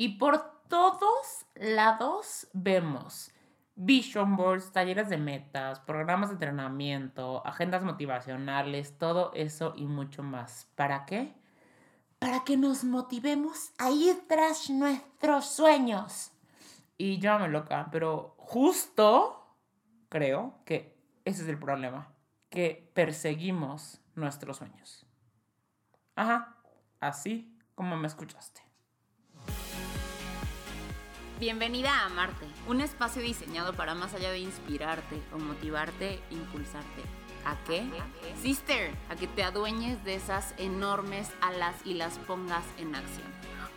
Y por todos lados vemos vision boards, talleres de metas, programas de entrenamiento, agendas motivacionales, todo eso y mucho más. ¿Para qué? Para que nos motivemos a ir tras nuestros sueños. Y yo me loca, pero justo creo que ese es el problema, que perseguimos nuestros sueños. Ajá, así como me escuchaste. Bienvenida a Marte, un espacio diseñado para más allá de inspirarte o motivarte, impulsarte. ¿A qué? Sister, a que te adueñes de esas enormes alas y las pongas en acción.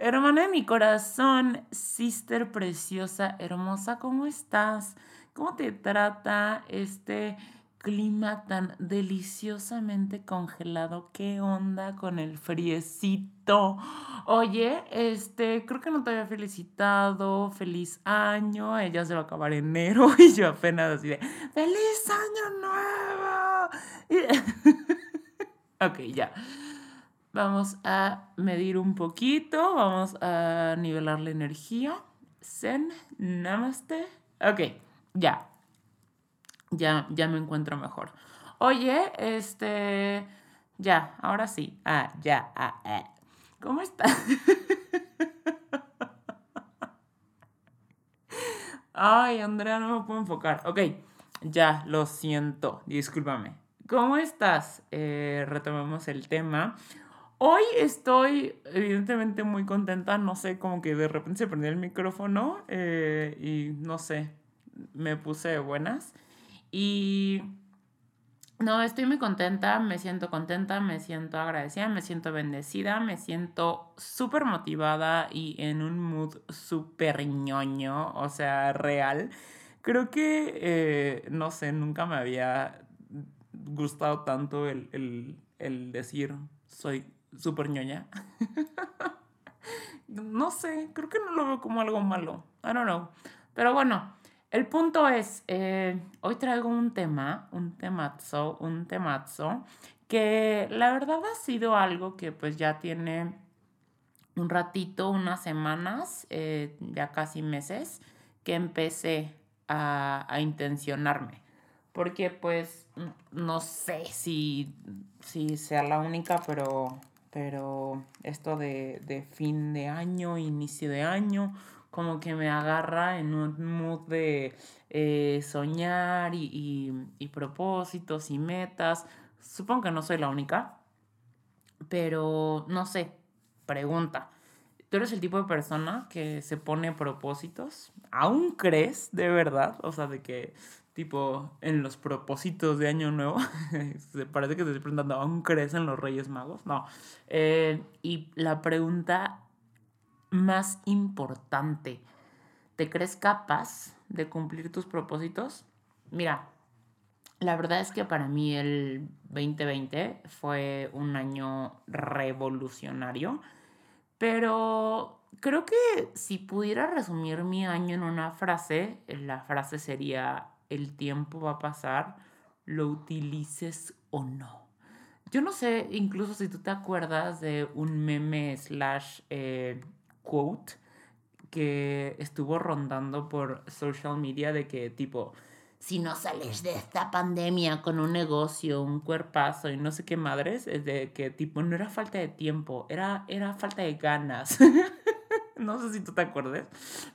Hermana de mi corazón, sister preciosa, hermosa, ¿cómo estás? ¿Cómo te trata este clima tan deliciosamente congelado. ¿Qué onda con el friecito? Oye, este, creo que no te había felicitado. Feliz año. Ella se va a acabar enero y yo apenas así de ¡Feliz año nuevo! ok, ya. Vamos a medir un poquito. Vamos a nivelar la energía. Zen, namaste. Ok, ya ya, ya me encuentro mejor. Oye, este, ya, ahora sí. Ah, ya, ah, eh. ¿Cómo estás? Ay, Andrea, no me puedo enfocar. Ok, ya, lo siento, discúlpame. ¿Cómo estás? Eh, retomemos el tema. Hoy estoy evidentemente muy contenta, no sé, como que de repente se prendió el micrófono eh, y no sé, me puse buenas. Y no, estoy muy contenta, me siento contenta, me siento agradecida, me siento bendecida, me siento súper motivada y en un mood súper ñoño, o sea, real. Creo que, eh, no sé, nunca me había gustado tanto el, el decir soy súper ñoña. no sé, creo que no lo veo como algo malo. I don't know. Pero bueno, el punto es, eh, hoy traigo un tema, un temazo, un temazo, que la verdad ha sido algo que pues ya tiene un ratito, unas semanas, eh, ya casi meses, que empecé a, intencionarme. Porque pues no sé si, si sea la única, pero, pero esto de, de fin de año, inicio de año, como que me agarra en un mood de eh, soñar y, propósitos y metas. Supongo que no soy la única, pero no sé, pregunta. ¿Tú eres el tipo de persona que se pone propósitos? ¿Aún crees de verdad? O sea, de que tipo en los propósitos de Año Nuevo, parece que te estoy preguntando, ¿aún crees en los Reyes Magos? No. Eh, y la pregunta más importante. ¿Te crees capaz de cumplir tus propósitos? Mira, la verdad es que para mí el 2020 fue un año revolucionario, pero creo que si pudiera resumir mi año en una frase, la frase sería, el tiempo va a pasar, lo utilices o no. Yo no sé, incluso si tú te acuerdas de un meme slash eh, quote que estuvo rondando por social media de que tipo, si no sales de esta pandemia con un negocio, un cuerpazo y no sé qué madres, es de que tipo no era falta de tiempo, era, era falta de ganas. no sé si tú te acuerdas,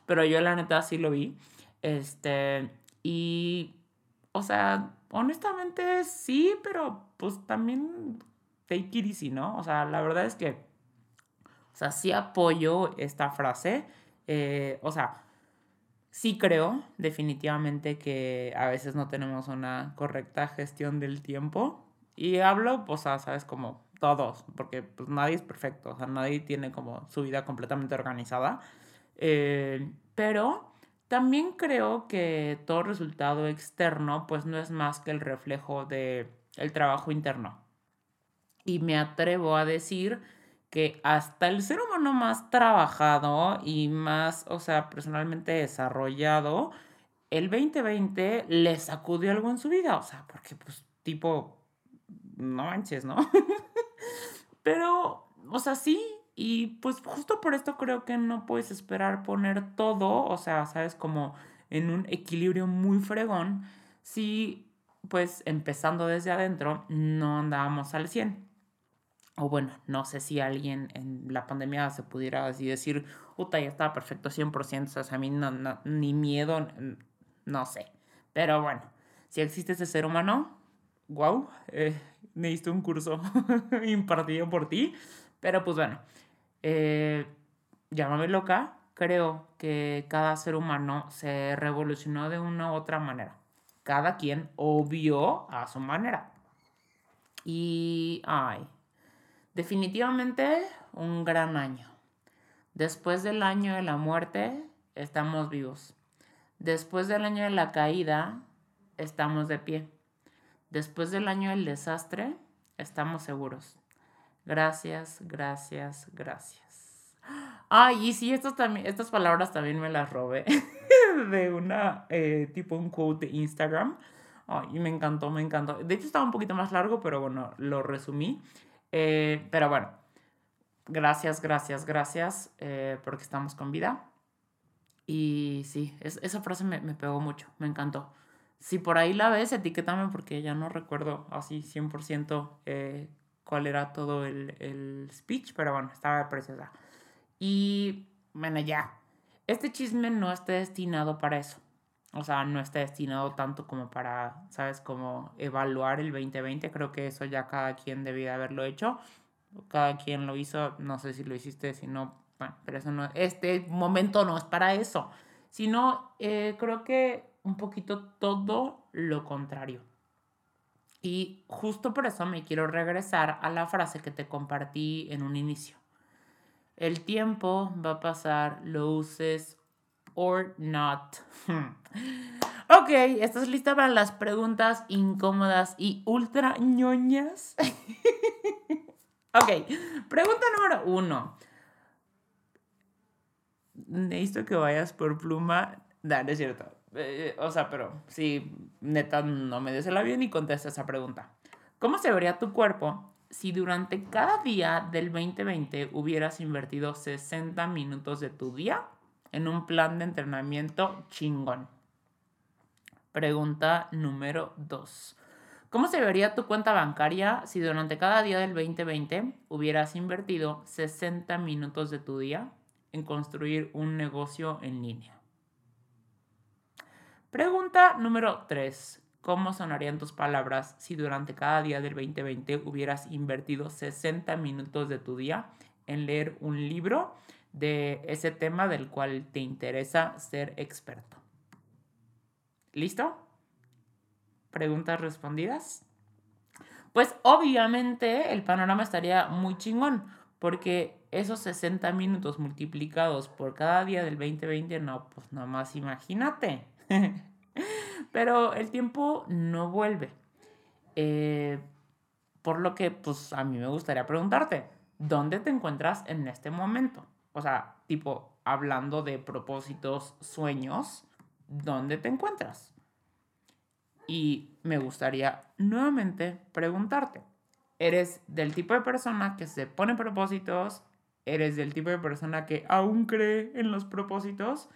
pero yo la neta sí lo vi. Este, y, o sea, honestamente sí, pero pues también take it easy, ¿no? O sea, la verdad es que o sea, sí apoyo esta frase. Eh, o sea, sí creo definitivamente que a veces no tenemos una correcta gestión del tiempo. Y hablo, pues, ¿sabes? Como todos, porque pues nadie es perfecto, o sea, nadie tiene como su vida completamente organizada. Eh, pero también creo que todo resultado externo pues no es más que el reflejo de el trabajo interno. Y me atrevo a decir que hasta el ser humano más trabajado y más, o sea, personalmente desarrollado, el 2020 le sacudió algo en su vida, o sea, porque pues tipo, no manches, ¿no? Pero, o sea, sí, y pues justo por esto creo que no puedes esperar poner todo, o sea, sabes, como en un equilibrio muy fregón, si pues empezando desde adentro no andábamos al 100. O bueno, no sé si alguien en la pandemia se pudiera así decir, puta, ya estaba perfecto 100%, o sea, a mí no, ni miedo, no sé. Pero bueno, si existe ese ser humano, wow, eh, necesito un curso impartido por ti. Pero pues bueno, eh, llámame loca, creo que cada ser humano se revolucionó de una u otra manera. Cada quien obvió a su manera. Y, ay, definitivamente un gran año. Después del año de la muerte, estamos vivos. Después del año de la caída, estamos de pie. Después del año del desastre, estamos seguros. Gracias, gracias, gracias. Ay, y sí, estos también, estas palabras también me las robé de una, eh, tipo un quote de Instagram. Ay, y me encantó, me encantó. De hecho estaba un poquito más largo, pero bueno, lo resumí. Eh, pero bueno, gracias, gracias, gracias, eh, porque estamos con vida. Y sí, esa frase me, me pegó mucho, me encantó si por ahí la ves, etiquétame porque ya no recuerdo así 100% eh, cuál era todo el, el, speech, pero bueno, estaba preciosa. Y bueno, ya, este chisme no está destinado para eso. O sea, no está destinado tanto como para, ¿sabes? Como evaluar el 2020. Creo que eso ya cada quien debía haberlo hecho. Cada quien lo hizo. No sé si lo hiciste, si no. Bueno, pero eso no. Este momento no es para eso. Sino, eh, creo que un poquito todo lo contrario. Y justo por eso me quiero regresar a la frase que te compartí en un inicio. El tiempo va a pasar, lo uses or not. ok, ¿estás lista para las preguntas incómodas y ultra ñoñas? ok, pregunta número uno. Necesito que vayas por pluma. Dale, es cierto. Eh, o sea, pero si neta no me des el avión y contesta esa pregunta. ¿Cómo se vería tu cuerpo si durante cada día del 2020 hubieras invertido 60 minutos de tu día en un plan de entrenamiento chingón? Pregunta número 2. ¿Cómo se vería tu cuenta bancaria si durante cada día del 2020 hubieras invertido 60 minutos de tu día en construir un negocio en línea? Pregunta número 3. ¿Cómo sonarían tus palabras si durante cada día del 2020 hubieras invertido 60 minutos de tu día en leer un libro de ese tema del cual te interesa ser experto? ¿Listo? ¿Preguntas respondidas? Pues obviamente el panorama estaría muy chingón, porque esos 60 minutos multiplicados por cada día del 2020, no, pues nomás imagínate. Pero el tiempo no vuelve. Eh, por lo que, pues a mí me gustaría preguntarte, ¿dónde te encuentras en este momento? O sea, tipo, hablando de propósitos, sueños, ¿dónde te encuentras? Y me gustaría nuevamente preguntarte, ¿eres del tipo de persona que se pone propósitos? ¿Eres del tipo de persona que aún cree en los propósitos?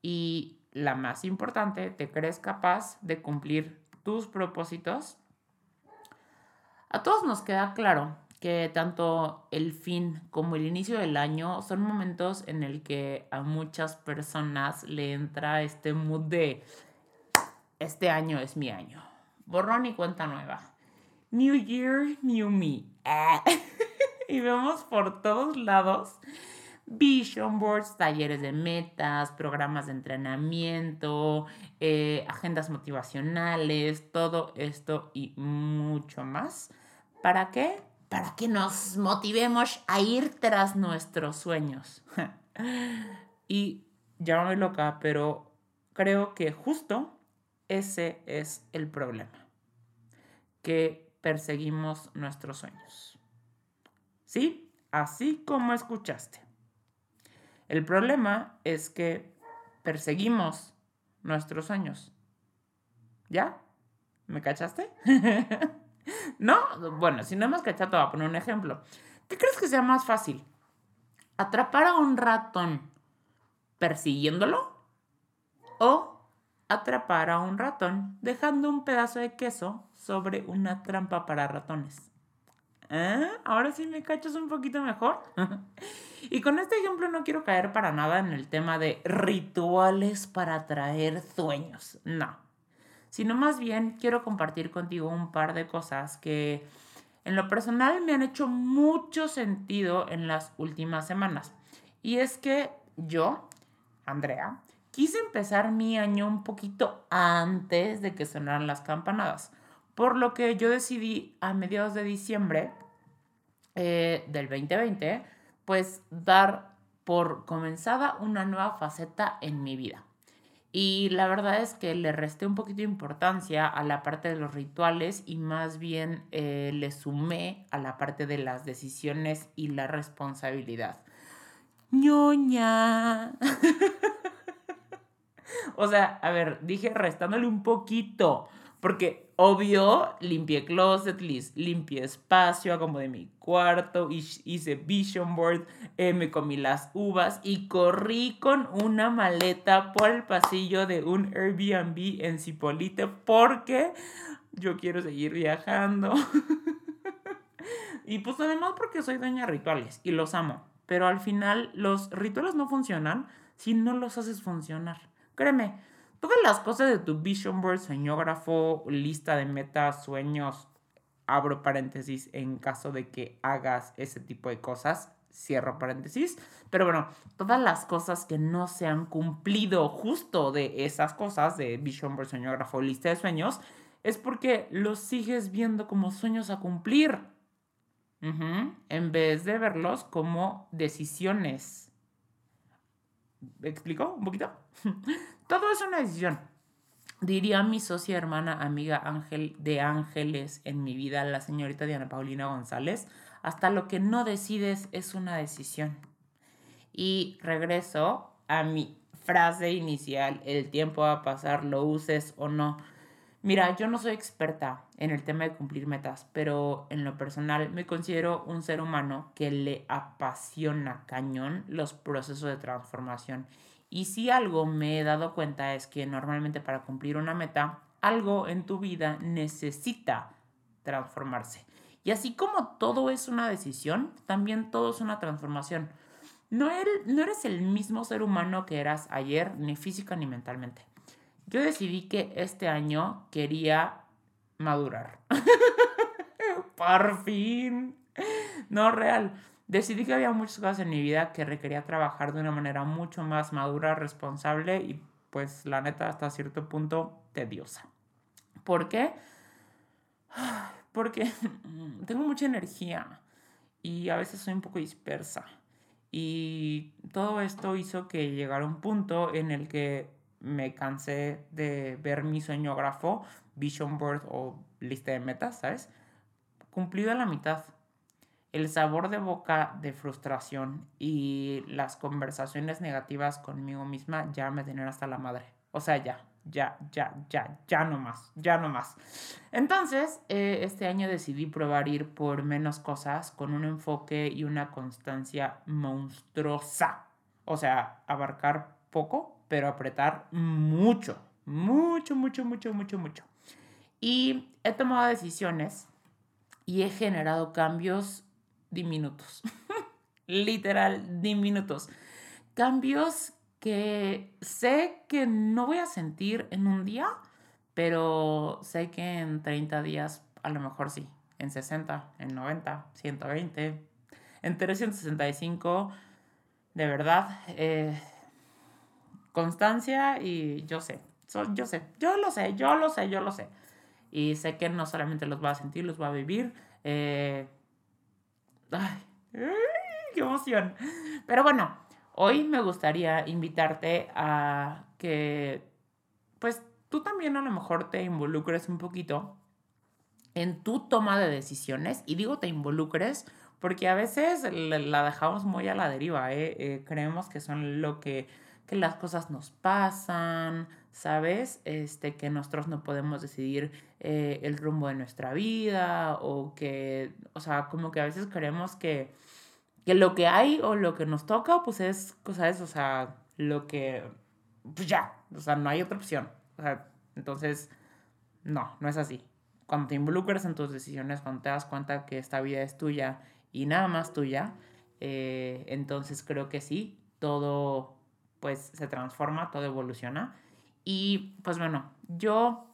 Y la más importante, ¿te crees capaz de cumplir tus propósitos? A todos nos queda claro que tanto el fin como el inicio del año son momentos en el que a muchas personas le entra este mood de este año es mi año. Borrón y cuenta nueva. New Year, New Me. y vemos por todos lados vision boards, talleres de metas, programas de entrenamiento, eh, agendas motivacionales, todo esto y mucho más. ¿Para qué? para que nos motivemos a ir tras nuestros sueños. y llámame loca, pero creo que justo ese es el problema. Que perseguimos nuestros sueños. ¿Sí? Así como escuchaste. El problema es que perseguimos nuestros sueños. ¿Ya? ¿Me cachaste? ¿No? Bueno, si no has cachado, voy a poner un ejemplo. ¿Qué crees que sea más fácil? ¿Atrapar a un ratón persiguiéndolo? ¿O atrapar a un ratón dejando un pedazo de queso sobre una trampa para ratones? ¿Eh? Ahora sí me cachas un poquito mejor. y con este ejemplo no quiero caer para nada en el tema de rituales para atraer sueños. No sino más bien quiero compartir contigo un par de cosas que en lo personal me han hecho mucho sentido en las últimas semanas. Y es que yo, Andrea, quise empezar mi año un poquito antes de que sonaran las campanadas, por lo que yo decidí a mediados de diciembre eh, del 2020, pues dar por comenzada una nueva faceta en mi vida. Y la verdad es que le resté un poquito de importancia a la parte de los rituales y más bien eh, le sumé a la parte de las decisiones y la responsabilidad. ñoña. o sea, a ver, dije restándole un poquito, porque obvio, limpié closet, limpié espacio, como de mi cuarto, hice vision board, eh, me comí las uvas y corrí con una maleta por el pasillo de un Airbnb en Cipolite porque yo quiero seguir viajando. y pues además porque soy dueña de rituales y los amo. Pero al final los rituales no funcionan si no los haces funcionar. Créeme, Todas las cosas de tu vision board, sueñógrafo, lista de metas, sueños, abro paréntesis en caso de que hagas ese tipo de cosas, cierro paréntesis. Pero bueno, todas las cosas que no se han cumplido justo de esas cosas, de vision board, sueñógrafo, lista de sueños, es porque los sigues viendo como sueños a cumplir. En vez de verlos como decisiones. ¿Me explico un poquito? Todo es una decisión. Diría mi socia, hermana, amiga Ángel de Ángeles en mi vida, la señorita Diana Paulina González, hasta lo que no decides es una decisión. Y regreso a mi frase inicial, el tiempo va a pasar, lo uses o no. Mira, yo no soy experta en el tema de cumplir metas, pero en lo personal me considero un ser humano que le apasiona cañón los procesos de transformación y si algo me he dado cuenta es que normalmente para cumplir una meta, algo en tu vida necesita transformarse. Y así como todo es una decisión, también todo es una transformación. No eres, no eres el mismo ser humano que eras ayer, ni física ni mentalmente. Yo decidí que este año quería madurar. Por fin. No real decidí que había muchas cosas en mi vida que requería trabajar de una manera mucho más madura, responsable y pues la neta hasta cierto punto tediosa. ¿Por qué? Porque tengo mucha energía y a veces soy un poco dispersa. Y todo esto hizo que llegara un punto en el que me cansé de ver mi sueñógrafo, vision board o lista de metas, ¿sabes? Cumplido a la mitad el sabor de boca de frustración y las conversaciones negativas conmigo misma ya me tenían hasta la madre. O sea, ya, ya, ya, ya, ya no más, ya no más. Entonces, eh, este año decidí probar ir por menos cosas con un enfoque y una constancia monstruosa. O sea, abarcar poco, pero apretar mucho, mucho, mucho, mucho, mucho, mucho. Y he tomado decisiones y he generado cambios diminutos. Literal, diminutos. Cambios que sé que no voy a sentir en un día, pero sé que en 30 días a lo mejor sí. En 60, en 90, 120, en 365. De verdad, eh, constancia y yo sé, yo sé, yo lo sé, yo lo sé, yo lo sé. Y sé que no solamente los va a sentir, los va a vivir. Eh, Ay, qué emoción. Pero bueno, hoy me gustaría invitarte a que, pues, tú también a lo mejor te involucres un poquito en tu toma de decisiones. Y digo te involucres porque a veces la dejamos muy a la deriva, ¿eh? Eh, creemos que son lo que, que las cosas nos pasan, ¿sabes? Este, que nosotros no podemos decidir eh, el rumbo de nuestra vida o que, o sea, como que a veces creemos que, que lo que hay o lo que nos toca, pues es, ¿sabes? O sea, lo que, pues ya, o sea, no hay otra opción. O sea, entonces, no, no es así. Cuando te involucras en tus decisiones, cuando te das cuenta que esta vida es tuya y nada más tuya, eh, entonces creo que sí, todo pues se transforma, todo evoluciona. Y pues bueno, yo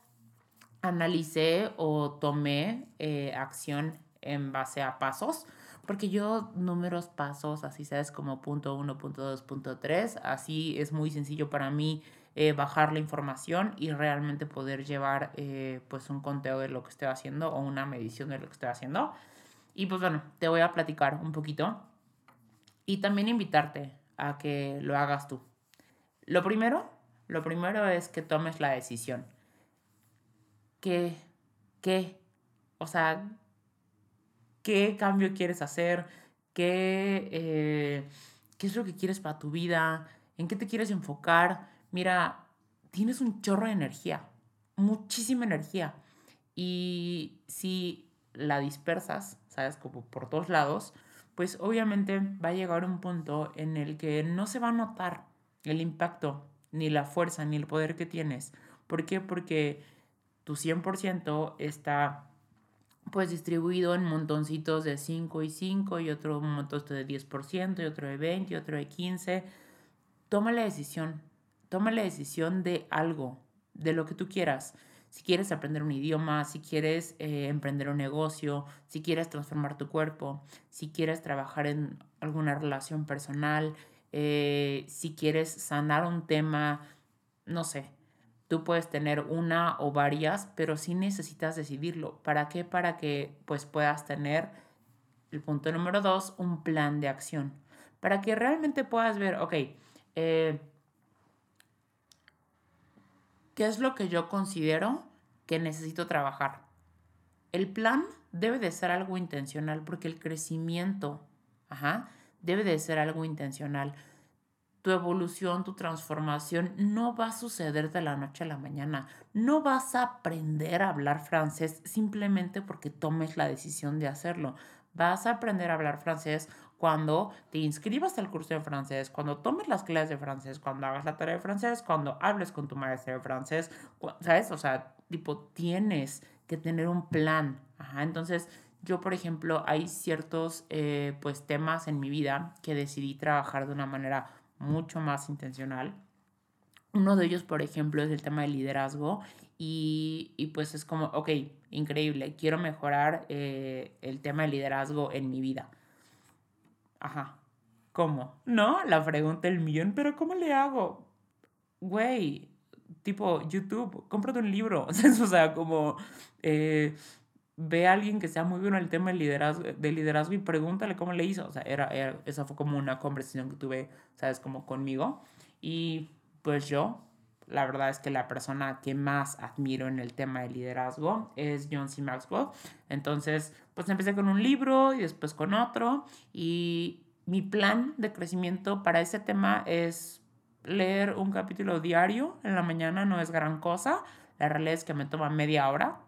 analicé o tomé eh, acción en base a pasos, porque yo números, pasos, así sabes, como punto uno, punto dos, punto tres, así es muy sencillo para mí eh, bajar la información y realmente poder llevar pues un conteo de lo que estoy haciendo o una medición de lo que estoy haciendo. Y pues bueno, te voy a platicar un poquito y también invitarte a que lo hagas tú. Lo primero, lo primero es que tomes la decisión. ¿Qué? ¿Qué? O sea, ¿qué cambio quieres hacer? ¿Qué, eh, ¿Qué es lo que quieres para tu vida? ¿En qué te quieres enfocar? Mira, tienes un chorro de energía, muchísima energía. Y si la dispersas, ¿sabes? Como por todos lados, pues obviamente va a llegar un punto en el que no se va a notar el impacto, ni la fuerza, ni el poder que tienes. ¿Por qué? Porque tu 100% está pues distribuido en montoncitos de 5 y 5 y otro montón de 10% y otro de 20 y otro de 15. Toma la decisión, toma la decisión de algo, de lo que tú quieras si quieres aprender un idioma, si quieres eh, emprender un negocio, si quieres transformar tu cuerpo, si quieres trabajar en alguna relación personal, eh, si quieres sanar un tema, no sé, tú puedes tener una o varias, pero sí necesitas decidirlo. ¿Para qué? Para que pues puedas tener, el punto número dos, un plan de acción. Para que realmente puedas ver, ok, eh, ¿Qué es lo que yo considero que necesito trabajar? El plan debe de ser algo intencional porque el crecimiento, ajá, debe de ser algo intencional. Tu evolución, tu transformación no va a suceder de la noche a la mañana. No vas a aprender a hablar francés simplemente porque tomes la decisión de hacerlo. Vas a aprender a hablar francés cuando te inscribas al curso de francés, cuando tomes las clases de francés, cuando hagas la tarea de francés, cuando hables con tu maestra de francés, ¿sabes? O sea, tipo, tienes que tener un plan. Ajá, entonces, yo, por ejemplo, hay ciertos, eh, pues, temas en mi vida que decidí trabajar de una manera mucho más intencional. Uno de ellos, por ejemplo, es el tema del liderazgo y, y pues es como, ok, increíble, quiero mejorar eh, el tema del liderazgo en mi vida Ajá. ¿Cómo? ¿No? La pregunta el millón, pero ¿cómo le hago? Güey, tipo YouTube, cómprate un libro. o sea, como eh, ve a alguien que sea muy bueno en el tema del liderazgo, del liderazgo y pregúntale cómo le hizo. O sea, era, esa fue como una conversación que tuve, ¿sabes? Como conmigo. Y pues yo, la verdad es que la persona que más admiro en el tema de liderazgo es John C. Maxwell. Entonces, pues empecé con un libro y después con otro. Y mi plan de crecimiento para ese tema es leer un capítulo diario en la mañana, no es gran cosa. La realidad es que me toma media hora.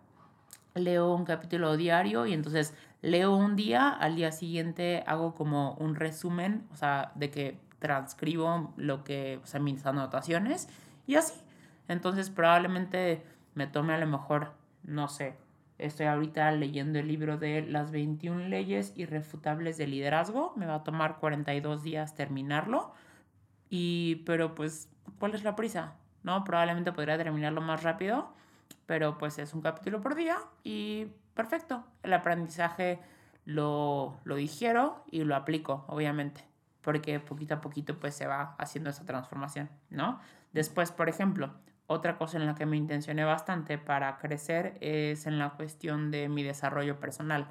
Leo un capítulo diario y entonces leo un día, al día siguiente hago como un resumen, o sea, de que transcribo lo que, o sea, mis anotaciones y así. Entonces probablemente me tome a lo mejor, no sé, Estoy ahorita leyendo el libro de las 21 leyes irrefutables de liderazgo. Me va a tomar 42 días terminarlo. Y, pero pues, ¿cuál es la prisa? ¿No? Probablemente podría terminarlo más rápido, pero pues es un capítulo por día y perfecto. El aprendizaje lo, lo digiero y lo aplico, obviamente, porque poquito a poquito pues se va haciendo esa transformación, ¿no? Después, por ejemplo, otra cosa en la que me intencioné bastante para crecer es en la cuestión de mi desarrollo personal.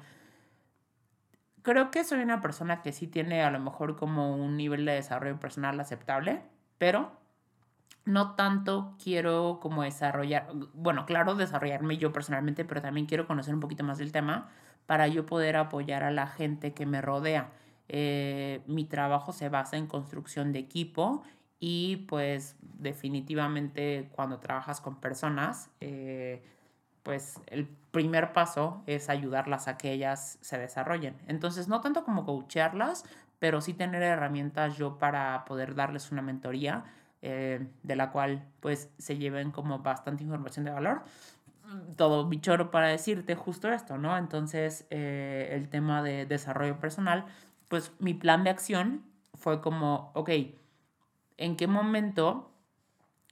creo que soy una persona que sí tiene a lo mejor como un nivel de desarrollo personal aceptable, pero no tanto quiero como desarrollar, bueno, claro, desarrollarme yo personalmente, pero también quiero conocer un poquito más del tema para yo poder apoyar a la gente que me rodea. Eh, mi trabajo se basa en construcción de equipo y pues definitivamente cuando trabajas con personas, eh, pues el primer paso es ayudarlas a que ellas se desarrollen. Entonces, no tanto como coacharlas, pero sí tener herramientas yo para poder darles una mentoría eh, de la cual pues se lleven como bastante información de valor. Todo bichoro para decirte justo esto, ¿no? Entonces, eh, el tema de desarrollo personal, pues mi plan de acción fue como, ok, ¿en qué momento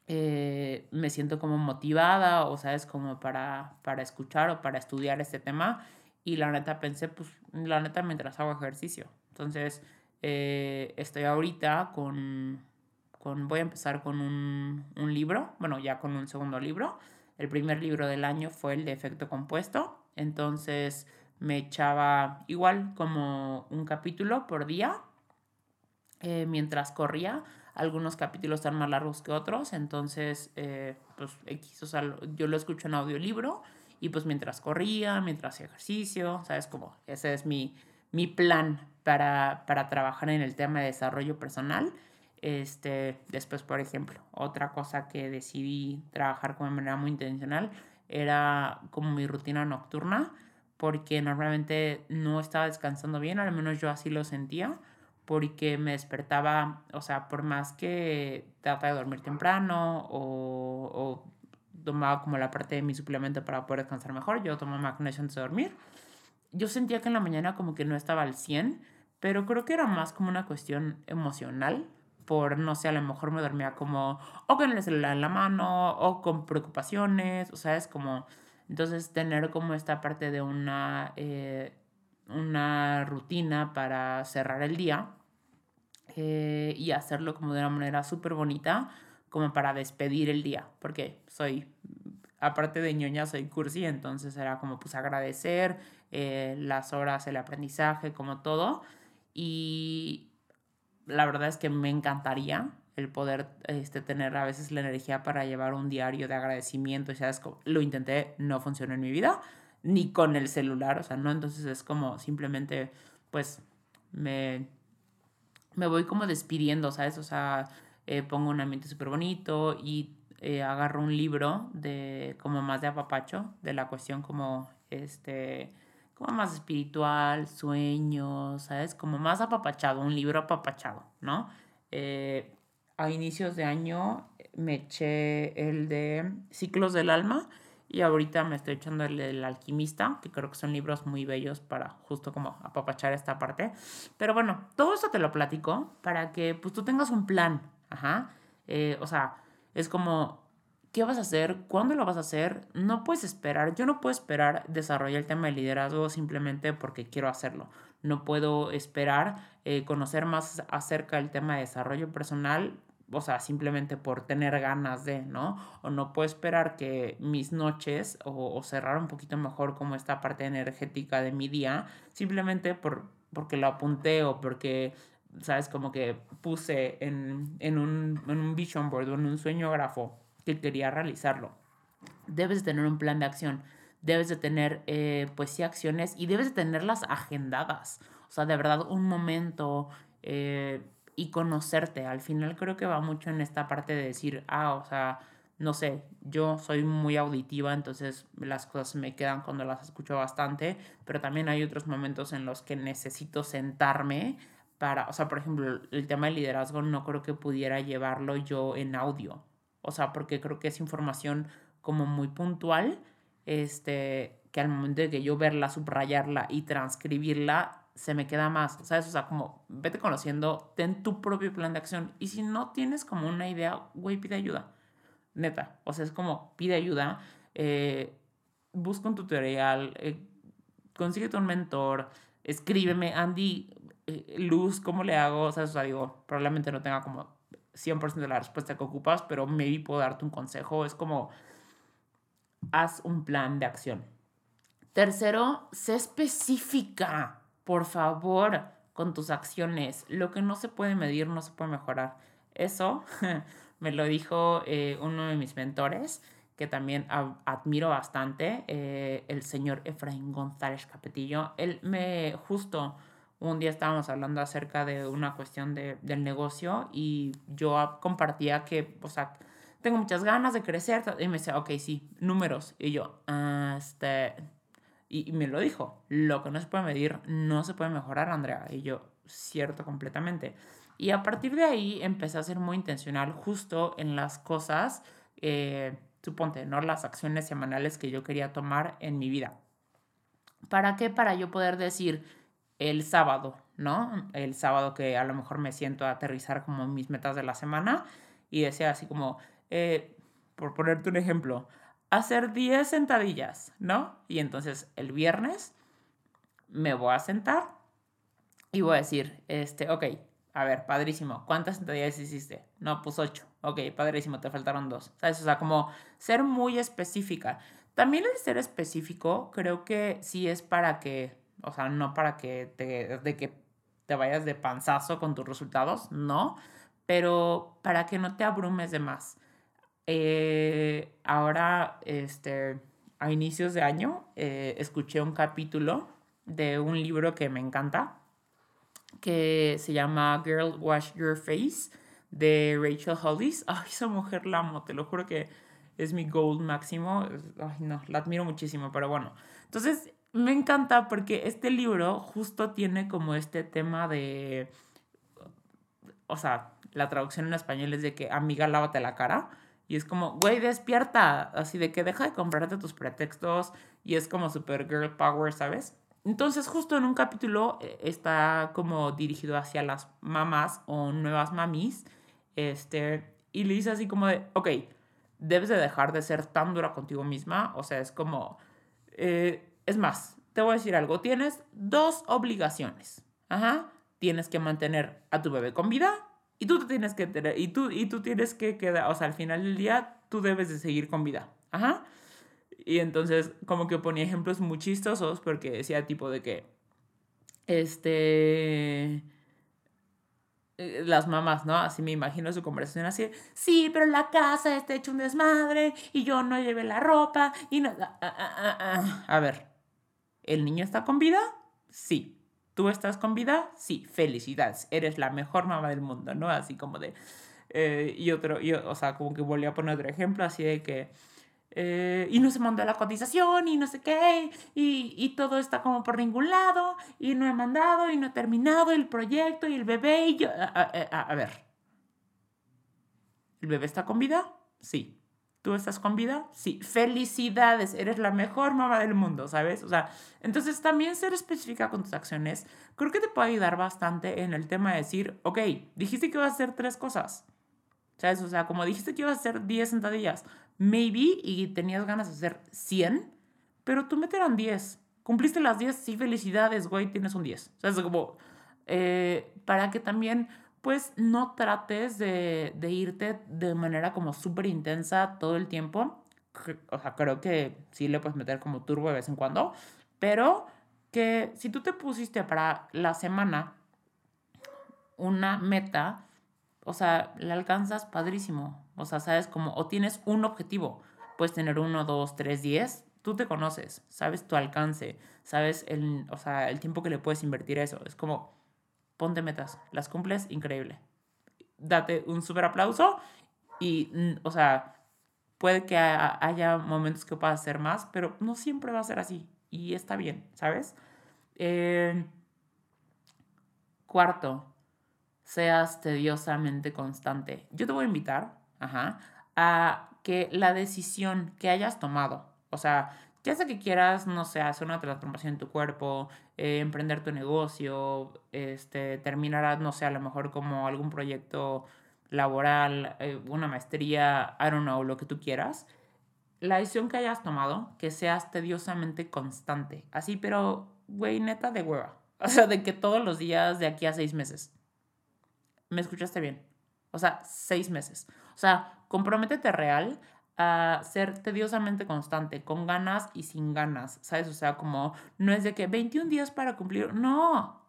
eh, me siento como motivada o, sabes, como para, para escuchar o para estudiar este tema. Y la neta pensé, pues, la neta mientras hago ejercicio. Entonces, estoy ahorita con, con, voy a empezar con un, un libro, bueno, ya con un segundo libro. El primer libro del año fue el de efecto compuesto. Entonces, me echaba igual como un capítulo por día eh, mientras corría algunos capítulos están más largos que otros, entonces, eh, pues, X, o sea, yo lo escucho en audiolibro y pues mientras corría, mientras hacía ejercicio, ¿sabes? Como ese es mi, mi plan para, para trabajar en el tema de desarrollo personal. Este, después, por ejemplo, otra cosa que decidí trabajar como de manera muy intencional era como mi rutina nocturna, porque normalmente no estaba descansando bien, al menos yo así lo sentía porque me despertaba, o sea, por más que trataba de dormir temprano o, o, tomaba como la parte de mi suplemento para poder descansar mejor, yo tomaba magnesio antes de dormir, yo sentía que en la mañana como que no estaba al 100, pero creo que era más como una cuestión emocional, por, no sé, a lo mejor me dormía como o con el celular en la mano o con preocupaciones, o sea, es como, entonces tener como esta parte de una, eh, una rutina para cerrar el día eh, y hacerlo como de una manera súper bonita, como para despedir el día, porque soy, aparte de ñoña, soy cursi, entonces era como pues agradecer eh, las horas, el aprendizaje, como todo. Y la verdad es que me encantaría el poder este, tener a veces la energía para llevar un diario de agradecimiento. Ya es lo intenté, no funcionó en mi vida, ni con el celular, o sea, no, entonces es como simplemente, pues, me me voy como despidiendo, ¿sabes? O sea, eh, pongo un ambiente súper bonito y eh, agarro un libro de como más de apapacho, de la cuestión como, este, como más espiritual, sueños, ¿sabes? Como más apapachado, un libro apapachado, ¿no? Eh, a inicios de año me eché el de Ciclos del Alma y ahorita me estoy echando el, el, alquimista, que creo que son libros muy bellos para justo como apapachar esta parte. Pero bueno, todo eso te lo platico para que pues tú tengas un plan. Ajá. Eh, o sea, es como, ¿qué vas a hacer? ¿Cuándo lo vas a hacer? No puedes esperar. Yo no puedo esperar desarrollar el tema de liderazgo simplemente porque quiero hacerlo. No puedo esperar eh, conocer más acerca del tema de desarrollo personal o sea, simplemente por tener ganas de, ¿no? O no puedo esperar que mis noches o, cerrar un poquito mejor como esta parte energética de mi día, simplemente por, porque lo apunté o porque, ¿sabes? Como que puse en, en, un, en un vision board o en un sueño grafo que quería realizarlo. Debes de tener un plan de acción, debes de tener, eh, pues sí, acciones y debes de tenerlas agendadas. O sea, de verdad, un momento... Eh, y conocerte. Al final creo que va mucho en esta parte de decir, ah, o sea, no sé, yo soy muy auditiva, entonces las cosas me quedan cuando las escucho bastante, pero también hay otros momentos en los que necesito sentarme para, o sea, por ejemplo, el tema del liderazgo no creo que pudiera llevarlo yo en audio, o sea, porque creo que es información como muy puntual, este, que al momento de que yo verla, subrayarla y transcribirla, se me queda más, ¿sabes? O sea, como vete conociendo, ten tu propio plan de acción. Y si no tienes como una idea, güey, pide ayuda. Neta. O sea, es como pide ayuda, eh, busca un tutorial, eh, consíguete un mentor, escríbeme, Andy, eh, Luz, ¿cómo le hago? Sea, o sea, digo, probablemente no tenga como 100% de la respuesta que ocupas, pero maybe puedo darte un consejo. Es como, haz un plan de acción. Tercero, sé específica por favor, con tus acciones. Lo que no se puede medir no se puede mejorar. Eso me lo dijo eh, uno de mis mentores, que también admiro bastante, eh, el señor Efraín González Capetillo. Él me justo un día estábamos hablando acerca de una cuestión de, del negocio y yo compartía que, o sea, tengo muchas ganas de crecer. Y me decía, ok, sí, números. Y yo, ah, este, y, me lo dijo, lo que no se puede medir no se puede mejorar, Andrea. Y yo, cierto, completamente. Y a partir de ahí empecé a ser muy intencional justo en las cosas, eh, suponte, ¿no? Las acciones semanales que yo quería tomar en mi vida. ¿Para qué? Para yo poder decir, el sábado, ¿no? El sábado que a lo mejor me siento a aterrizar como mis metas de la semana y decía así como, eh, por ponerte un ejemplo, hacer 10 sentadillas, ¿no? Y entonces el viernes me voy a sentar y voy a decir, este, ok, a ver, padrísimo, ¿cuántas sentadillas hiciste? No, pues 8. Ok, padrísimo, te faltaron dos. ¿Sabes? O sea, como ser muy específica. También el ser específico creo que sí es para que o sea, no para que te, de que te vayas de panzazo con tus resultados, no, pero para que no te abrumes de más. Eh, ahora, este, a inicios de año, eh, escuché un capítulo de un libro que me encanta, que se llama Girl Wash Your Face, de Rachel Hollis. Ay, esa mujer la amo, te lo juro que es mi goal máximo. Ay, no, la admiro muchísimo, pero bueno. Entonces, me encanta porque este libro justo tiene como este tema de, o sea, la traducción en español es de que amiga, lávate la cara. Y es como, güey, despierta. Así de que deja de comprarte tus pretextos. Y es como super girl power, ¿sabes? Entonces, justo en un capítulo eh, está como dirigido hacia las mamás o nuevas mamis. Este, y le dice así como de, ok, debes de dejar de ser tan dura contigo misma. O sea, es como, eh, es más, te voy a decir algo, tienes dos obligaciones. Ajá. Tienes que mantener a tu bebé con vida y tú tienes que y tú, y tú tienes que quedar, o sea, al final del día tú debes de seguir con vida. Ajá. Y entonces como que ponía ejemplos muy chistosos porque decía tipo de que, este eh, las mamás, ¿no? Así me imagino su conversación así, sí, pero la casa está hecha un desmadre y yo no llevé la ropa y no... Ah, ah, ah, a ver, ¿El niño está con vida? Sí. ¿Tú estás con vida? Sí. Felicidades. Eres la mejor mamá del mundo, ¿no? Así como de... Eh, y otro, o sea, como que volví a poner otro ejemplo, así de que... Eh, y no se mandó la cotización y no sé qué, y, y, todo está como por ningún lado, y no he mandado, y no he terminado el proyecto, y el bebé, y yo... a ver. ¿El bebé está con vida? Sí. ¿Tú estás con vida? Sí. Felicidades, eres la mejor mamá del mundo, ¿sabes? O sea, entonces también ser específica con tus acciones, creo que te puede ayudar bastante en el tema de decir, ok, dijiste que ibas a hacer tres cosas, ¿sabes? O sea, como dijiste que ibas a hacer 10 sentadillas, maybe y tenías ganas de hacer 100, pero tú meterán 10. Cumpliste las 10, sí, felicidades, güey, tienes un 10. O sea, es como, eh, para que también pues no trates de, irte de manera como súper intensa todo el tiempo. O sea, creo que sí le puedes meter como turbo de vez en cuando, pero que si tú te pusiste para la semana una meta, o sea, la alcanzas padrísimo. O sea, sabes como, o tienes un objetivo, puedes tener uno, dos, tres, diez, tú te conoces, sabes tu alcance, sabes el, o sea, el tiempo que le puedes invertir eso. Es como, ponte metas, las cumples, increíble. Date un súper aplauso y, o sea, puede que haya momentos que puedas hacer más, pero no siempre va a ser así y está bien, ¿sabes? Eh, cuarto, seas tediosamente constante. Yo te voy a invitar, ajá, a que la decisión que hayas tomado, o sea, ya sea que quieras, no sé, hacer una transformación en tu cuerpo, eh, emprender tu negocio, este, terminar, no sé, a lo mejor como algún proyecto laboral, eh, una maestría, I don't know, lo que tú quieras. La decisión que hayas tomado, que seas tediosamente constante. Así, pero, güey, neta de hueva. O sea, de que todos los días de aquí a seis meses. ¿Me escuchaste bien? O sea, seis meses. O sea, comprométete real a ser tediosamente constante, con ganas y sin ganas, ¿sabes? O sea, como no es de que 21 días para cumplir, no,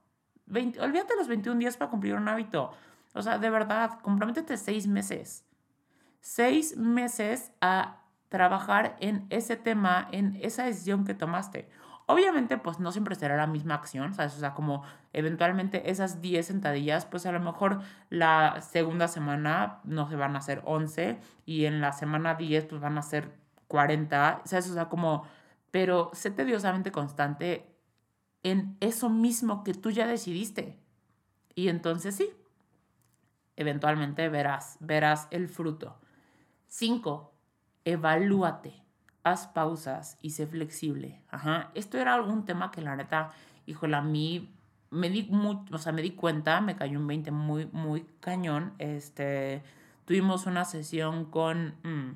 20, olvídate los 21 días para cumplir un hábito. O sea, de verdad, comprométete seis meses. Seis meses a trabajar en ese tema, en esa decisión que tomaste. Obviamente, pues no siempre será la misma acción, ¿sabes? O sea, como eventualmente esas 10 sentadillas, pues a lo mejor la segunda semana no se van a hacer 11 y en la semana 10 pues van a ser 40, ¿sabes? O sea, como, pero sé tediosamente constante en eso mismo que tú ya decidiste. Y entonces sí, eventualmente verás, verás el fruto. 5. Evalúate pausas y sé flexible. Ajá. Esto era algún tema que la neta, híjole, a mí me di, o sea, me di cuenta, me cayó un 20 muy, muy cañón. Este, tuvimos una sesión con mm,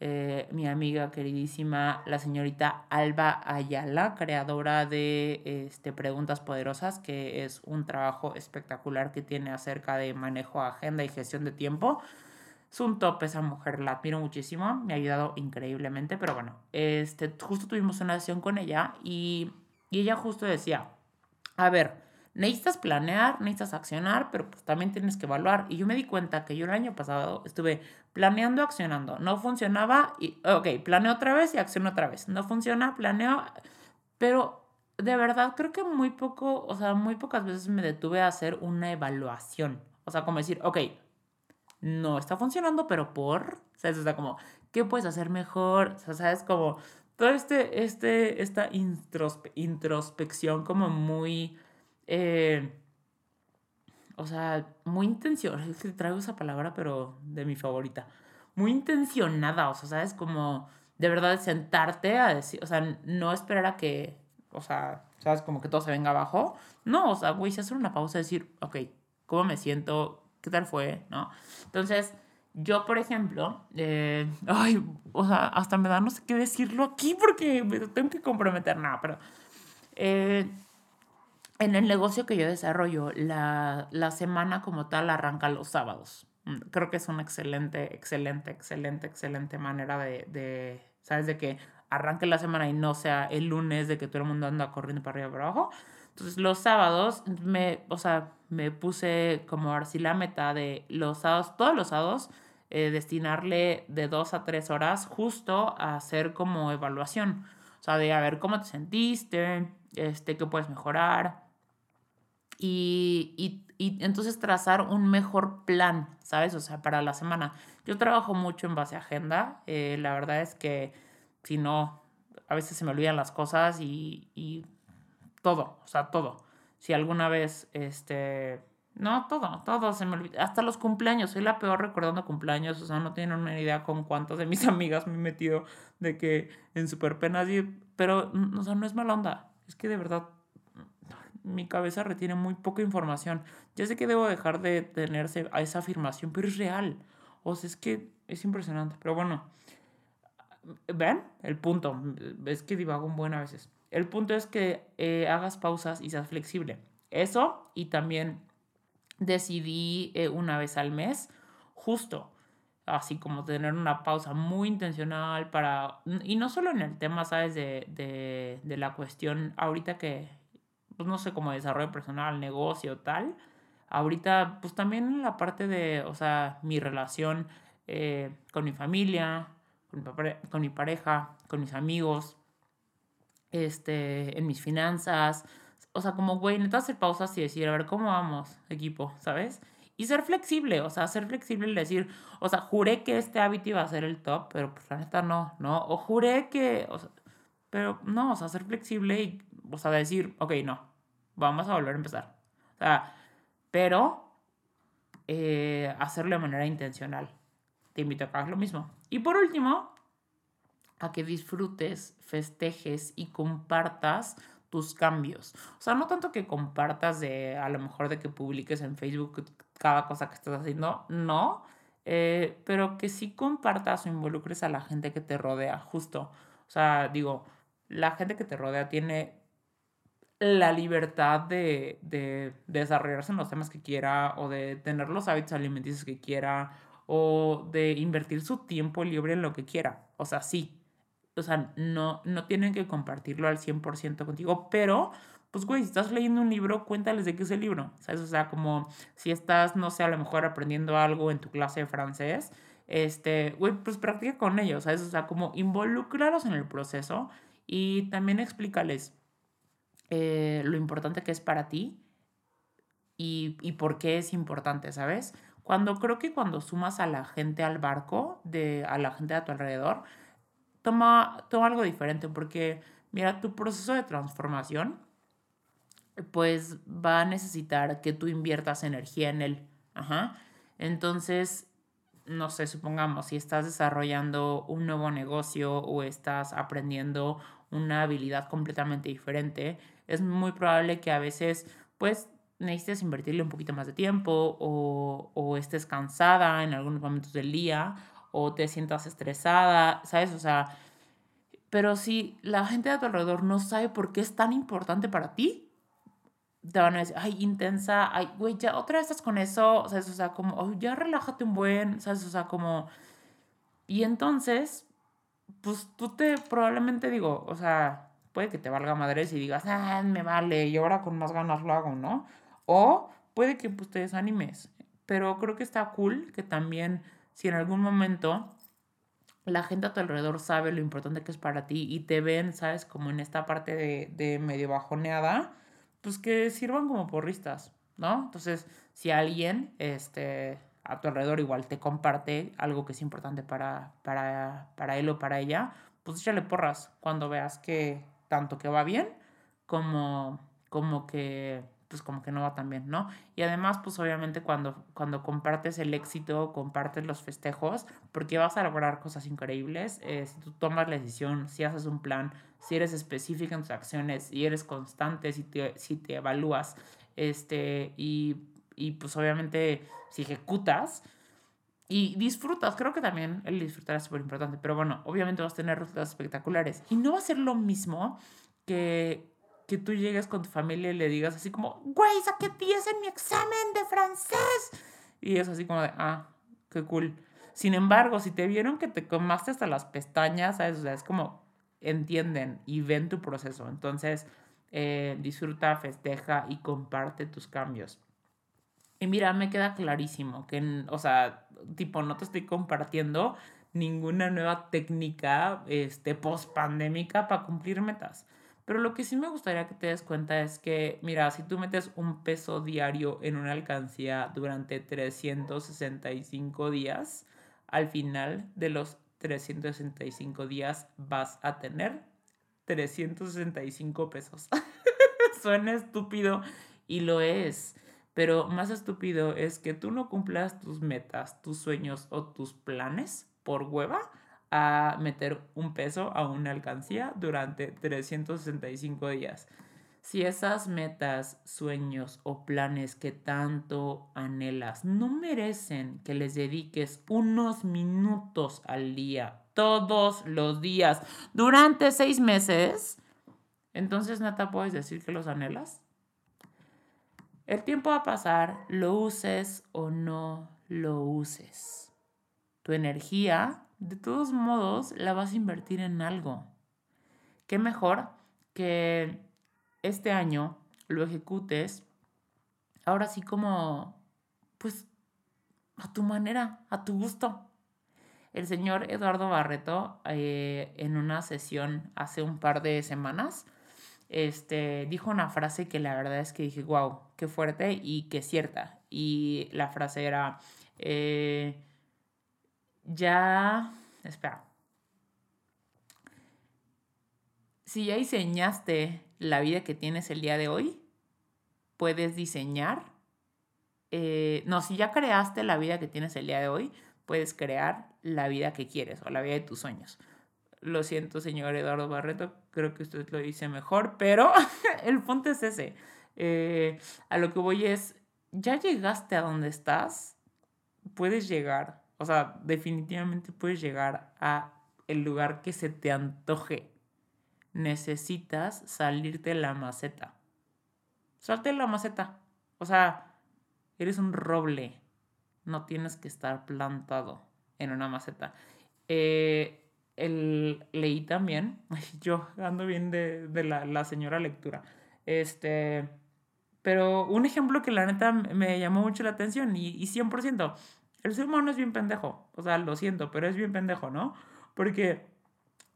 eh, mi amiga queridísima, la señorita Alba Ayala, creadora de este, Preguntas Poderosas, que es un trabajo espectacular que tiene acerca de manejo, agenda y gestión de tiempo. Es un top esa mujer, la admiro muchísimo, me ha ayudado increíblemente, pero bueno, este, justo tuvimos una sesión con ella y, y ella justo decía, a ver, necesitas planear, necesitas accionar, pero pues también tienes que evaluar. Y yo me di cuenta que yo el año pasado estuve planeando, accionando, no funcionaba y, ok, planeo otra vez y acciono otra vez, no funciona, planeo, pero de verdad creo que muy poco, o sea, muy pocas veces me detuve a hacer una evaluación. O sea, como decir, ok, no está funcionando, pero por, ¿sabes? O sea, como, ¿qué puedes hacer mejor? O sea, ¿sabes? Como todo este, este, esta introspección como muy, eh, o sea, muy intencionada, es que traigo esa palabra, pero de mi favorita, muy intencionada, o sea, ¿sabes? Como de verdad sentarte a decir, o sea, no esperar a que, o sea, ¿sabes? Como que todo se venga abajo. No, o sea, güey, si hacer una pausa decir, ok, ¿cómo me siento? ¿Qué tal fue? ¿No? Entonces, yo, por ejemplo, eh, ay, o sea, hasta me da no sé qué decirlo aquí porque me tengo que comprometer, nada, pero eh, en el negocio que yo desarrollo, la, la semana como tal arranca los sábados. Mm, creo que es una excelente, excelente, excelente, excelente manera de, ¿sabes? De que arranque la semana y no sea el lunes de que todo el mundo anda corriendo para arriba y para abajo. Entonces los sábados me, o sea, me puse como así la meta de los sábados, todos los sábados, eh, destinarle de dos a tres horas justo a hacer como evaluación. O sea, de a ver cómo te sentiste, este, qué puedes mejorar. Y, y, y entonces trazar un mejor plan, ¿sabes? O sea, para la semana. Yo trabajo mucho en base a agenda. Eh, la verdad es que si no, a veces se me olvidan las cosas y, y todo, o sea, todo. Si alguna vez, este, no, todo, todo se me olvida. Hasta los cumpleaños, soy la peor recordando cumpleaños, o sea, no tienen una idea con cuántas de mis amigas me he metido de que en super penas, y, pero, o sea, no es mala onda, es que de verdad mi cabeza retiene muy poca información. Ya sé que debo dejar de tenerse a esa afirmación, pero es real. O sea, es que es impresionante. Pero bueno, ¿ven? El punto. Es que divago un buen a veces. El punto es que eh, hagas pausas y seas flexible. Eso y también decidí eh, una vez al mes, justo, así como tener una pausa muy intencional para, y no solo en el tema, ¿sabes? De, de, de la cuestión, ahorita que, pues no sé, como desarrollo personal, negocio, tal, ahorita, pues también en la parte de, o sea, mi relación eh, con mi familia, con con mi pareja, con mis amigos, este, en mis finanzas. O sea, como, güey, neta hacer pausas y decir, a ver, ¿cómo vamos, equipo? ¿Sabes? Y ser flexible, o sea, ser flexible y decir, o sea, juré que este hábito iba a ser el top, pero pues la neta no, ¿no? O juré que, o sea, pero no, o sea, ser flexible y, o sea, decir, ok, no, vamos a volver a empezar. O sea, pero eh, hacerlo de manera intencional. Te invito a que hagas lo mismo. Y por último, a que disfrutes, festejes y compartas tus cambios. O sea, no tanto que compartas de, a lo mejor de que publiques en Facebook cada cosa que estás haciendo, no, eh, pero que sí compartas o involucres a la gente que te rodea, justo. O sea, digo, la gente que te rodea tiene la libertad de, de, de desarrollarse en los temas que quiera o de tener los hábitos alimenticios que quiera o de invertir su tiempo libre en lo que quiera. O sea, sí. O sea, no, no tienen que compartirlo al 100% contigo, pero pues güey, si estás leyendo un libro, cuéntales de qué es el libro, ¿sabes? O sea, como si estás, no sé, a lo mejor aprendiendo algo en tu clase de francés, este, güey, pues practica con ellos, ¿sabes? O sea, como involucrarlos en el proceso y también explícales eh, lo importante que es para ti y, y por qué es importante, ¿sabes? Cuando creo que cuando sumas a la gente al barco, de, a la gente a tu alrededor, toma, toma algo diferente, porque mira, tu proceso de transformación pues va a necesitar que tú inviertas energía en él. Ajá. Entonces, no sé, supongamos, si estás desarrollando un nuevo negocio o estás aprendiendo una habilidad completamente diferente, es muy probable que a veces, pues, necesites invertirle un poquito más de tiempo o, o estés cansada en algunos momentos del día o te sientas estresada, ¿sabes? O sea, pero si la gente de tu alrededor no sabe por qué es tan importante para ti, te van a decir, ay, intensa, ay, güey, ya otra vez estás con eso, ¿sabes? O sea, como, oh, ya relájate un buen, ¿sabes? O sea, como... Y entonces, pues tú te probablemente digo, o sea, puede que te valga madres y digas, ah, me vale, y ahora con más ganas lo hago, ¿no? O puede que pues te desanimes, pero creo que está cool que también, si en algún momento la gente a tu alrededor sabe lo importante que es para ti y te ven, ¿sabes? Como en esta parte de, de medio bajoneada, pues que sirvan como porristas, ¿no? Entonces, si alguien este, a tu alrededor igual te comparte algo que es importante para, para, para él o para ella, pues échale porras cuando veas que tanto que va bien como, como que pues como que no va tan bien, ¿no? Y además, pues obviamente cuando, cuando compartes el éxito, compartes los festejos, porque vas a lograr cosas increíbles, eh, si tú tomas la decisión, si haces un plan, si eres específica en tus acciones, si eres constante, si te, si te evalúas, este, y, y pues obviamente si ejecutas, y disfrutas, creo que también el disfrutar es súper importante, pero bueno, obviamente vas a tener resultados espectaculares. Y no va a ser lo mismo que, que tú llegues con tu familia y le digas así como, güey, saqué 10 en mi examen de francés. Y es así como de, ah, qué cool. Sin embargo, si te vieron que te comaste hasta las pestañas, ¿sabes? O sea, es como, entienden y ven tu proceso. Entonces, eh, disfruta, festeja y comparte tus cambios. Y mira, me queda clarísimo que, o sea, tipo, no te estoy compartiendo ninguna nueva técnica este, post pandémica para cumplir metas. Pero lo que sí me gustaría que te des cuenta es que, mira, si tú metes un peso diario en una alcancía durante 365 días, al final de los 365 días vas a tener 365 pesos. Suena estúpido y lo es. Pero más estúpido es que tú no cumplas tus metas, tus sueños o tus planes por hueva a meter un peso a una alcancía durante 365 días. Si esas metas, sueños o planes que tanto anhelas no merecen que les dediques unos minutos al día, todos los días, durante seis meses, entonces Nata, ¿puedes decir que los anhelas? El tiempo va a pasar, lo uses o no lo uses. Tu energía de todos modos la vas a invertir en algo. ¿Qué mejor que este año lo ejecutes ahora sí como, pues, a tu manera, a tu gusto? El señor Eduardo Barreto, eh, en una sesión hace un par de semanas, este, dijo una frase que la verdad es que dije, wow, qué fuerte y qué cierta. Y la frase era, eh, ya, espera, si ya diseñaste la vida que tienes el día de hoy, puedes diseñar, eh, no, si ya creaste la vida que tienes el día de hoy, puedes crear la vida que quieres o la vida de tus sueños. Lo siento, señor Eduardo Barreto, creo que usted lo dice mejor, pero el punto es ese. Eh, a lo que voy es, ya llegaste a donde estás, puedes llegar o sea, definitivamente puedes llegar a el lugar que se te antoje. Necesitas salirte de la maceta. Salte de la maceta. O sea, eres un roble. no tienes que estar plantado en una maceta. Eh, el, leí también, yo ando bien de, de la, la, señora lectura, este, pero un ejemplo que la neta me llamó mucho la atención y, y 100%, el ser humano es bien pendejo, o sea, lo siento, pero es bien pendejo, ¿no? Porque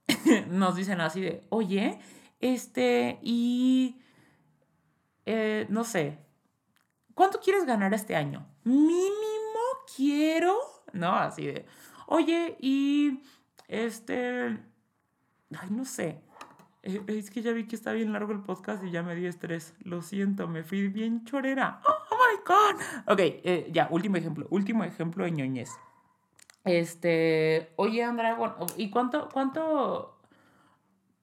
nos dicen así de, oye, este, y, eh, no sé, ¿cuánto quieres ganar este año? Mínimo quiero, ¿no? Así de, oye, y, este, ay, no sé, eh, es que ya vi que está bien largo el podcast y ya me di estrés. Lo siento, me fui bien chorera. Oh my god. Ok, eh, ya, último ejemplo. Último ejemplo de ñoñez. Este, oye, Andrea, ¿y cuánto, cuánto,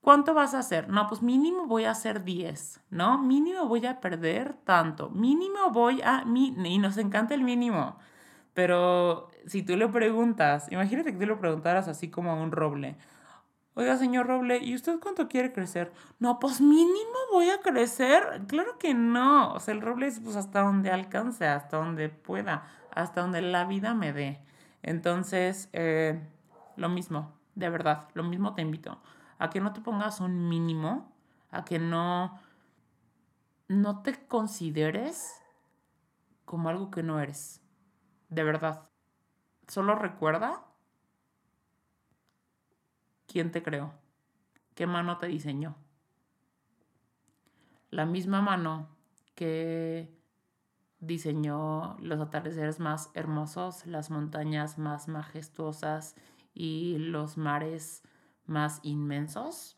¿Cuánto vas a hacer? No, pues mínimo voy a hacer 10, ¿no? Mínimo voy a perder tanto. Mínimo voy a... y nos encanta el mínimo. Pero si tú le preguntas, imagínate que tú le preguntaras así como a un roble. Oiga, señor Roble, ¿y usted cuánto quiere crecer? No, pues mínimo voy a crecer. Claro que no. O sea, el roble es pues hasta donde alcance, hasta donde pueda, hasta donde la vida me dé. Entonces, eh, lo mismo, de verdad, lo mismo te invito a que no te pongas un mínimo, a que no, no te consideres como algo que no eres. De verdad. Solo recuerda quién te creó, qué mano te diseñó. La misma mano que diseñó los atardeceres más hermosos, las montañas más majestuosas y los mares más inmensos,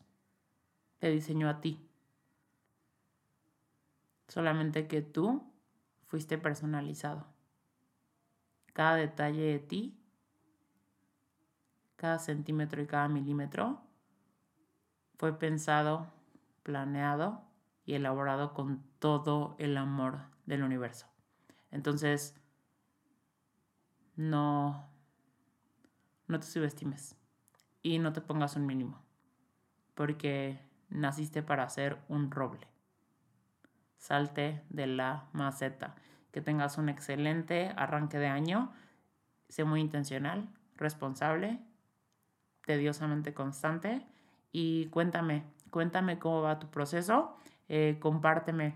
te diseñó a ti. Solamente que tú fuiste personalizado. Cada detalle de ti, cada centímetro y cada milímetro fue pensado, planeado y elaborado con todo el amor del universo. Entonces, no, no te subestimes y no te pongas un mínimo, porque naciste para ser un roble. Salte de la maceta. Que tengas un excelente arranque de año. Sé muy intencional, responsable, tediosamente constante y cuéntame, cuéntame cómo va tu proceso. Eh, compárteme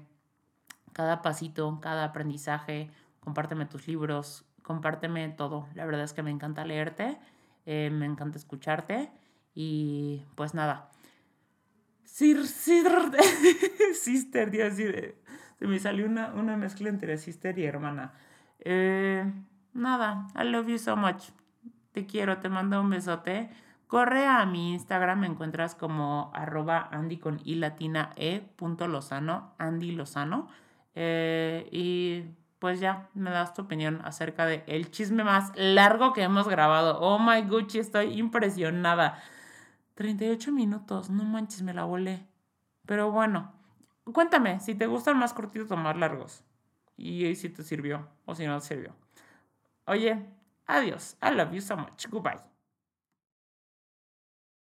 cada pasito, cada aprendizaje, compárteme tus libros, compárteme todo. La verdad es que me encanta leerte eh, me encanta escucharte y pues nada. Sir, sister, decir, se me salió una, una mezcla entre sister y hermana. Eh, nada, I love you so much. Te quiero, te mando un besote. Corre a mi Instagram, me encuentras como arroba Andy con i latina e punto Lozano, Andy Lozano. Eh, y pues ya me das tu opinión acerca de el chisme más largo que hemos grabado. Oh my Gucci, estoy impresionada. 38 minutos, no manches, me la volé. Pero bueno, cuéntame si te gustan más cortitos o más largos. Y si te sirvió o si no te sirvió. Oye, adiós. I love you so much. Goodbye.